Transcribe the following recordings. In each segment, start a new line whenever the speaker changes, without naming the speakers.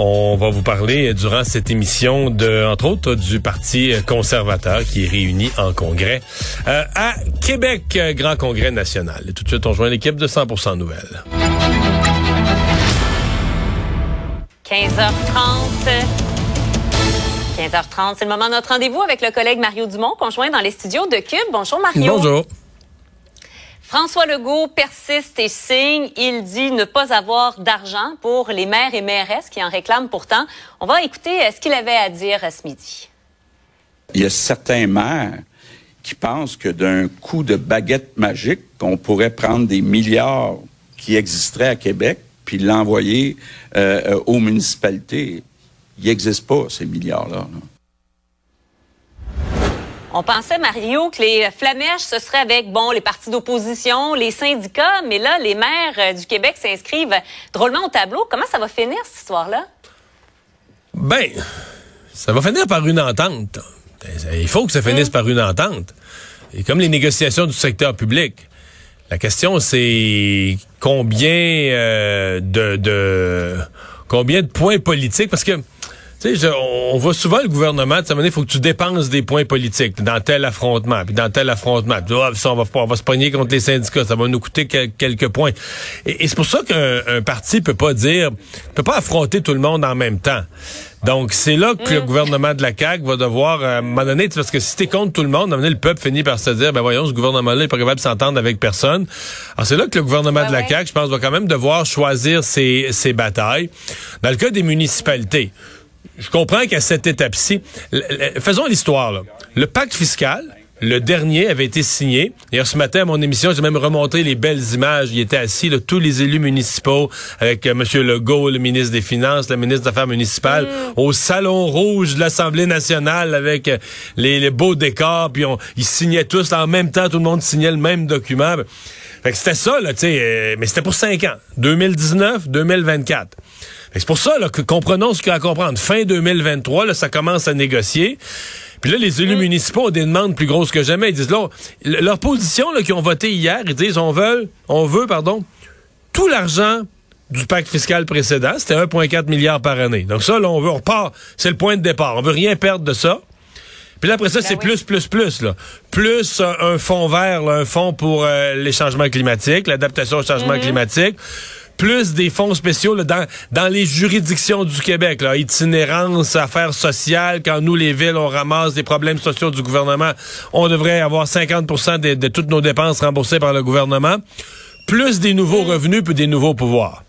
On va vous parler durant cette émission de, entre autres, du Parti conservateur qui est réuni en congrès euh, à Québec, Grand Congrès national. Et tout de suite, on joint l'équipe de 100% Nouvelles.
15h30. 15h30, c'est le moment de notre rendez-vous avec le collègue Mario Dumont, conjoint dans les studios de Cube. Bonjour Mario.
Bonjour.
François Legault persiste et signe. Il dit ne pas avoir d'argent pour les maires et mairesses qui en réclament pourtant. On va écouter euh, ce qu'il avait à dire euh, ce midi.
Il y a certains maires qui pensent que d'un coup de baguette magique, on pourrait prendre des milliards qui existeraient à Québec puis l'envoyer euh, aux municipalités. Il n'existe pas, ces milliards-là. là.
On pensait, Mario, que les flamèches, ce serait avec, bon, les partis d'opposition, les syndicats, mais là, les maires euh, du Québec s'inscrivent drôlement au tableau. Comment ça va finir, cette histoire-là?
Ben, ça va finir par une entente. Il faut que ça finisse par une entente. Et comme les négociations du secteur public, la question c'est combien euh, de, de combien de points politiques? Parce que tu sais, on voit souvent le gouvernement, de il faut que tu dépenses des points politiques dans tel affrontement, puis dans tel affrontement. Puis, ah, ça, on va, pas- on va se pogner contre les syndicats, ça va nous coûter quel- quelques points. Et, et c'est pour ça qu'un un parti peut pas dire, peut pas affronter tout le monde en même temps. Donc, c'est là que le gouvernement de la CAQ va devoir, euh, à un moment donné, parce que si t'es contre tout le monde, à un moment donné, le peuple finit par se dire, ben voyons, ce gouvernement-là est pas capable de s'entendre avec personne. Alors, c'est là que le gouvernement
Ouais,
de la
ouais.
CAQ, je pense, va quand même devoir choisir ses, ses batailles. Dans le cas des municipalités, je comprends qu'à cette étape-ci, faisons l'histoire. là. Le pacte fiscal, le dernier, avait été signé. D'ailleurs, ce matin, à mon émission, j'ai même remonté les belles images. Il était assis, là, tous les élus municipaux, avec euh, M. Legault, le ministre des Finances, le ministre des Affaires municipales, au Salon Rouge de l'Assemblée nationale, avec euh, les, les beaux décors, puis on, ils signaient tous en même temps, tout le monde signait le même document. Fait que c'était ça, là, tu sais, euh, mais c'était pour cinq ans. 2019, 2024. Fait que C'est pour ça là, que comprenons ce qu'il y a à comprendre. Fin 2023, là, ça commence à négocier. Puis là, les élus municipaux ont des demandes plus grosses que jamais. Ils disent là, leur position là, qui ont voté hier, ils disent on veut, on veut, pardon, tout l'argent du pacte fiscal précédent, c'était 1,4 milliard par année. Donc ça, là, on veut, on repart, c'est le point de départ. On veut rien perdre de ça. Puis là, après ça, c'est
oui.
plus, plus, plus. Là. Plus un, un fonds vert, là, un fonds pour euh, les changements climatiques, l'adaptation au changement climatique. Plus des fonds spéciaux là, dans, dans les juridictions du Québec. Là, itinérance, affaires sociales. Quand nous, les villes, on ramasse des problèmes sociaux du gouvernement, on devrait avoir 50 de, de toutes nos dépenses remboursées par le gouvernement. Plus des nouveaux revenus puis des nouveaux pouvoirs.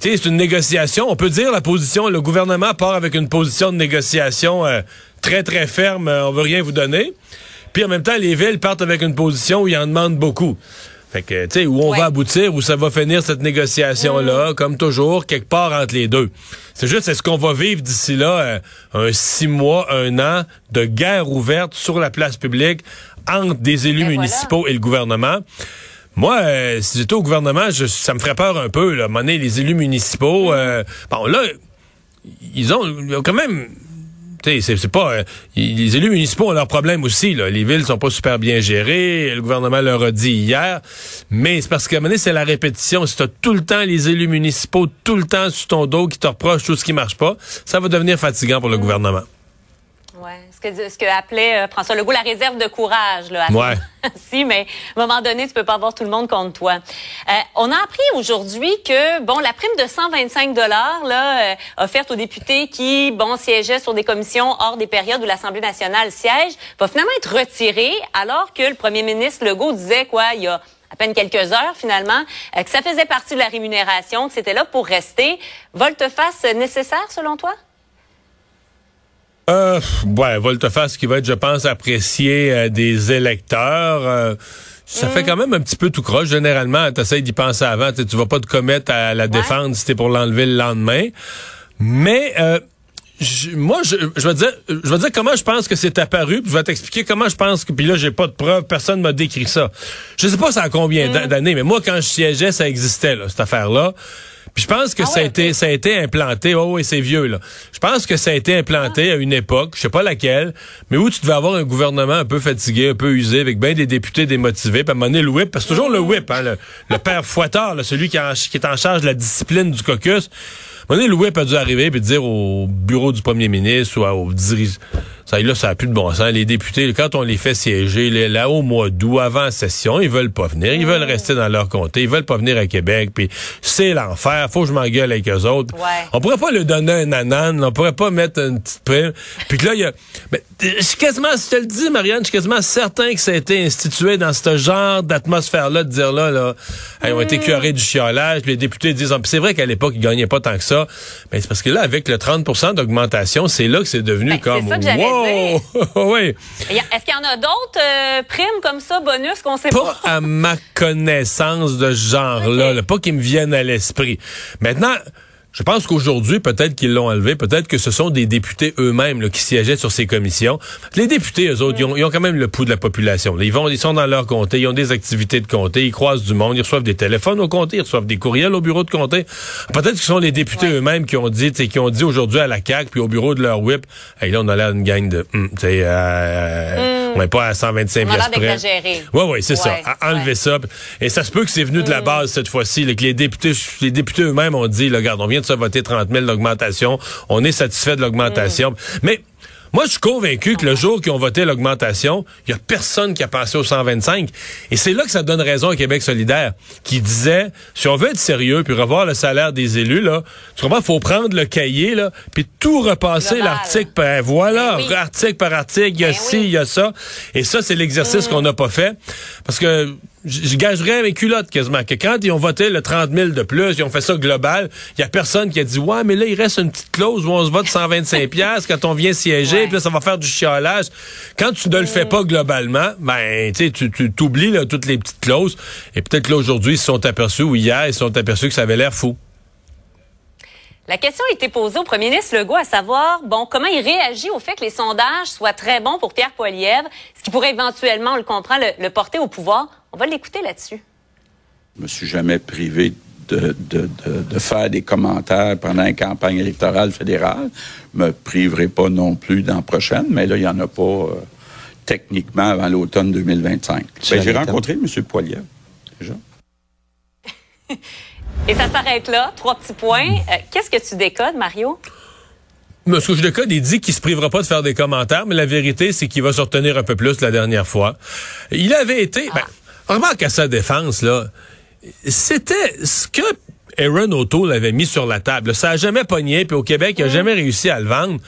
Sais, c'est une négociation. On peut dire la position, le gouvernement part avec une position de négociation euh, très, très ferme. euh, on veut rien vous donner. Puis en même temps, les villes partent avec une position où ils en demandent beaucoup. Fait que, tu sais, où on
Ouais.
va aboutir, où ça va finir cette négociation-là, comme toujours, quelque part entre les deux. C'est juste, est-ce qu'on va vivre d'ici là euh, un six mois, un an de guerre ouverte sur la place publique entre des élus
Et voilà.
municipaux et le gouvernement? Moi, euh, si j'étais au gouvernement, je- ça me ferait peur un peu. Là. À un moment donné, les élus municipaux, euh, bon là, ils ont, ils ont quand même. C'est pas euh, les élus municipaux ont leurs problèmes aussi. Là. Les villes sont pas super bien gérées. Le gouvernement leur a dit hier, mais c'est parce qu'à un moment c'est la répétition. Si t'as tout le temps les élus municipaux tout le temps sur ton dos qui te reprochent tout ce qui marche pas, ça va devenir fatigant pour le gouvernement.
Ce que, ce que appelait euh, François Legault la réserve de courage, là. à
Ouais.
si, mais à un moment donné, tu peux pas avoir tout le monde contre toi. Euh, on a appris aujourd'hui que, bon, la prime de 125 dollars, là, euh, offerte aux députés qui, bon, siégeaient sur des commissions hors des périodes où l'Assemblée nationale siège, va finalement être retirée, alors que le premier ministre Legault disait, quoi, il y a à peine quelques heures finalement, euh, que ça faisait partie de la rémunération, que c'était là pour rester. Volte-face nécessaire selon toi?
Euh, ouais, volte-face qui va être, je pense, apprécié euh, des électeurs. euh, ça fait quand même un petit peu tout croche. Généralement, tu d'y penser avant. Tu vas pas te commettre à la défendre si t'es pour l'enlever le lendemain. Mais euh, moi, je, je vais dire, je vais dire comment je pense que c'est apparu, puis je vais t'expliquer comment je pense que, puis là, j'ai pas de preuves, personne m'a décrit ça. Je sais pas ça a combien mm. d'années, mais moi, quand je siégeais, ça existait, là, cette affaire-là. Puis je pense que ah ça, a été, ça a été implanté, oh oui, c'est vieux, là. Je pense que ça a été implanté à une époque, je sais pas laquelle, mais où tu devais avoir un gouvernement un peu fatigué, un peu usé, avec bien des députés démotivés, puis à un moment donné, le whip, parce que c'est toujours le whip, hein, le, père fouettard, là, celui qui, qui est en charge de la discipline du caucus, un moment donné, le whip a dû arriver et dire au bureau du premier ministre ou au dirigeant ça, là, ça n'a plus de bon sens. Les députés, quand on les fait siéger, là, au mois d'août, avant la session, ils veulent pas venir. Ils veulent rester dans leur comté. Ils veulent pas venir à Québec. Puis c'est l'enfer. Faut que je m'engueule avec eux autres. On pourrait pas leur donner un anan. On pourrait pas mettre une petite prime. Puis que là, il y a... Mais, je suis quasiment, si je te le dis, Marianne, je suis quasiment certain que ça a été institué dans ce genre d'atmosphère-là, de dire là, là, ils ont été mm. curés du chiolage. Puis les députés disent, ah, c'est vrai qu'à l'époque, ils gagnaient pas tant que ça. Mais c'est parce que là, avec le 30% d'augmentation, c'est là que c'est devenu ben, comme, Oh! oui.
Est-ce qu'il y en a d'autres euh, primes comme ça, bonus, qu'on sait pas?
Pas? à ma connaissance de ce genre-là. Pas qu'ils me viennent à l'esprit. Maintenant, je pense qu'aujourd'hui, peut-être qu'ils l'ont enlevé, peut-être que ce sont des députés eux-mêmes qui siégeaient sur ces commissions. Les députés, eux autres, ils, ont, quand même le pouls de la population. Ils vont, ils sont dans leur comté, ils ont des activités de comté, ils croisent du monde, ils reçoivent des téléphones au comté, ils reçoivent des courriels au bureau de comté. Peut-être que ce sont les députés eux-mêmes qui ont dit, qui ont dit aujourd'hui à la CAC puis au bureau de leur whip, hey, là on a l'air d'une gang de, hum, euh, mm. On n'est pas à 125 pièces près. Oui, oui, c'est ça. Enlever ça. Et ça se peut que c'est venu de la mm. base cette fois-ci, que les députés, les députés eux-mêmes ont dit, regarde, on vient de se voter 30 000 d'augmentation. On est satisfait de l'augmentation. Mm. Mais moi, je suis convaincu que le jour qu'ils ont voté l'augmentation, il y a personne qui a pensé au 125. Et c'est là que ça donne raison à Québec solidaire, qui disait, si on veut être sérieux puis revoir le salaire des élus, là, tu comprends, faut prendre le cahier, là, puis tout repasser l'article par, voilà, ben article par article, il y a ben ci, il y a ça. Et ça, c'est l'exercice mm. qu'on n'a pas fait. Parce que je gagerais mes culottes quasiment que quand ils ont voté le 30 000 de plus, ils ont fait ça global, il y a personne qui a dit ouais mais là il reste une petite clause où on se vote 125 pièces quand on vient siéger, puis là ça va faire du chiolage. Quand tu ne le fais pas globalement, ben tu tu t'oublies toutes les petites clauses et peut-être là aujourd'hui ils se sont aperçus ou hier ils se sont aperçus que ça avait l'air fou.
La question a été posée au premier ministre Legault à savoir, bon, comment il réagit au fait que les sondages soient très bons pour Pierre Poilievre, ce qui pourrait éventuellement, on le comprend, le, porter au pouvoir. On va l'écouter là-dessus.
Je me suis jamais privé de, faire des commentaires pendant une campagne électorale fédérale. Je me priverai pas non plus dans la prochaine, mais là, il n'y en a pas euh, techniquement avant l'automne 2025. Ben, j'ai rencontré M. Poilievre, déjà.
Et ça s'arrête là. Trois petits points. Euh, qu'est-ce que tu décodes, Mario?
ce que je décode, il dit qu'il se privera pas de faire des commentaires, mais la vérité, c'est qu'il va se retenir un peu plus la dernière fois. Il avait été, ben, remarque à sa défense, là, c'était ce que Aaron O'Toole avait mis sur la table. Ça a jamais pogné, puis au Québec, il a mm. jamais réussi à le vendre.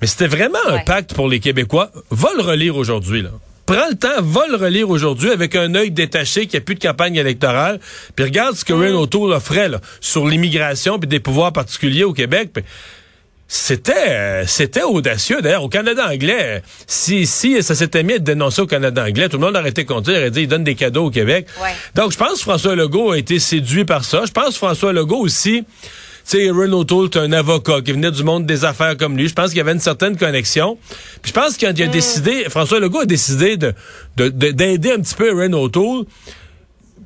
Mais c'était vraiment un pacte pour les Québécois. Va le relire aujourd'hui, là prends le temps, va le relire aujourd'hui avec un œil détaché qui a plus de campagne électorale, puis regarde ce que mm. Renault O'Toole offrait là, sur l'immigration puis des pouvoirs particuliers au Québec. c'était euh, c'était audacieux. D'ailleurs, au Canada anglais, si, si ça s'était mis à dénoncer au Canada anglais, tout le monde aurait été content, il aurait dit il donne des cadeaux au Québec. Donc, je pense que François Legault a été séduit par ça. Je pense que François Legault aussi sais, Renault Toole, un avocat qui venait du monde des affaires comme lui. Je pense qu'il y avait une certaine connexion. Puis je pense qu'il a, a mm. décidé, François Legault a décidé de d'aider un petit peu Renault Toole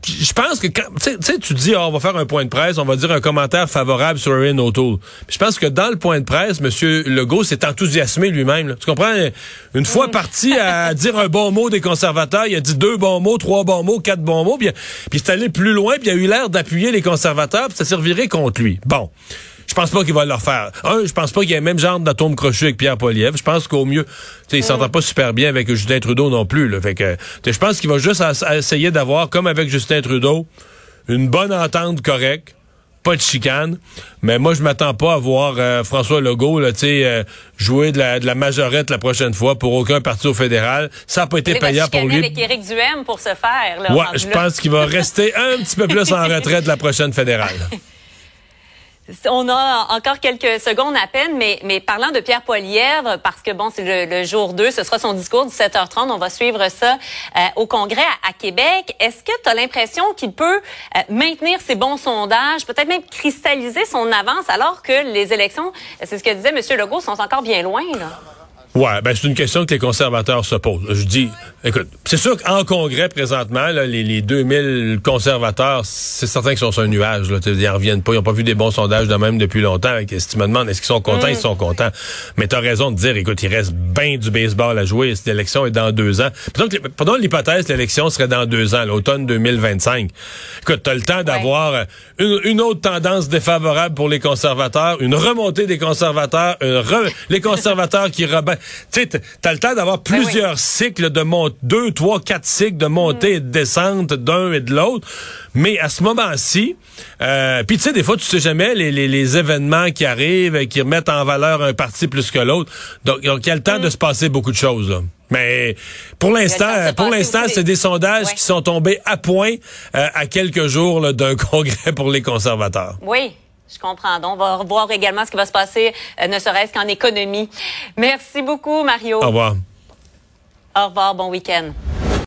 je pense que quand, tu sais, tu dis, oh, on va faire un point de presse, on va dire un commentaire favorable sur Erin O'Toole. Je pense que dans le point de presse, M. Legault s'est enthousiasmé lui-même. Tu comprends? Une fois mm. parti à dire un bon mot des conservateurs, il a dit deux bons mots, trois bons mots, quatre bons mots, puis, puis c'est allé plus loin, puis il a eu l'air d'appuyer les conservateurs, puis ça servirait contre lui. Bon. Je pense pas qu'il va le refaire. Un, je pense pas qu'il y ait le même genre d'atome crochu avec Pierre Poliev. Je pense qu'au mieux, tu il s'entend pas super bien avec Justin Trudeau non plus. Là. Fait que, je pense qu'il va juste essayer d'avoir, comme avec Justin Trudeau, une bonne entente correcte pas de chicane. Mais moi, je m'attends pas à voir euh, François Legault là, euh, jouer de la, de la majorette la prochaine fois pour aucun parti au fédéral. Ça n'a pas été payant pour lui.
avec Éric Duhem pour se faire.
ouais, je pense qu'il va rester un petit peu plus en retraite de la prochaine fédérale.
On a encore quelques secondes à peine, mais, parlant de Pierre Poilièvre, parce que bon, c'est le, jour 2, ce sera son discours de 17h30, on va suivre ça euh, au Congrès à, Québec. Est-ce que tu as l'impression qu'il peut euh, maintenir ses bons sondages, peut-être même cristalliser son avance, alors que les élections, c'est ce que disait M. Legault, sont encore bien loin, là?
Ouais, ben c'est une question que les conservateurs se posent. Je dis, écoute, c'est sûr qu'en Congrès présentement, là, les, les 2000 conservateurs, c'est certain qu'ils sont sur un nuage. Là, ils en reviennent pas, ils n'ont pas vu des bons sondages de même depuis longtemps. Si tu me demandes, est-ce qu'ils sont contents, ils sont contents. Mais tu as raison de dire, écoute, il reste bien du baseball à jouer. Cette élection est dans deux ans. Pendant l'hypothèse, l'élection serait dans deux ans, l'automne 2025. Écoute, tu as le temps d'avoir une, une, autre tendance défavorable pour les conservateurs, une remontée des conservateurs, les conservateurs qui rebattent tu sais, t'as le temps d'avoir ben plusieurs cycles de monte, deux, trois, quatre cycles de montée et de descente d'un et de l'autre. Mais à ce moment-ci, euh, puis tu sais, des fois, tu sais jamais les, les, les, événements qui arrivent, qui remettent en valeur un parti plus que l'autre. Donc, il y a le temps de mm. se passer beaucoup de choses. Là. Mais pour l'instant, pour l'instant, c'est des sondages qui sont tombés à point euh, à quelques jours d'un congrès pour les conservateurs.
Oui. Je comprends. Donc, on va revoir également ce qui va se passer, euh, ne serait-ce qu'en économie. Merci beaucoup, Mario.
Au revoir.
Au revoir. Bon week-end.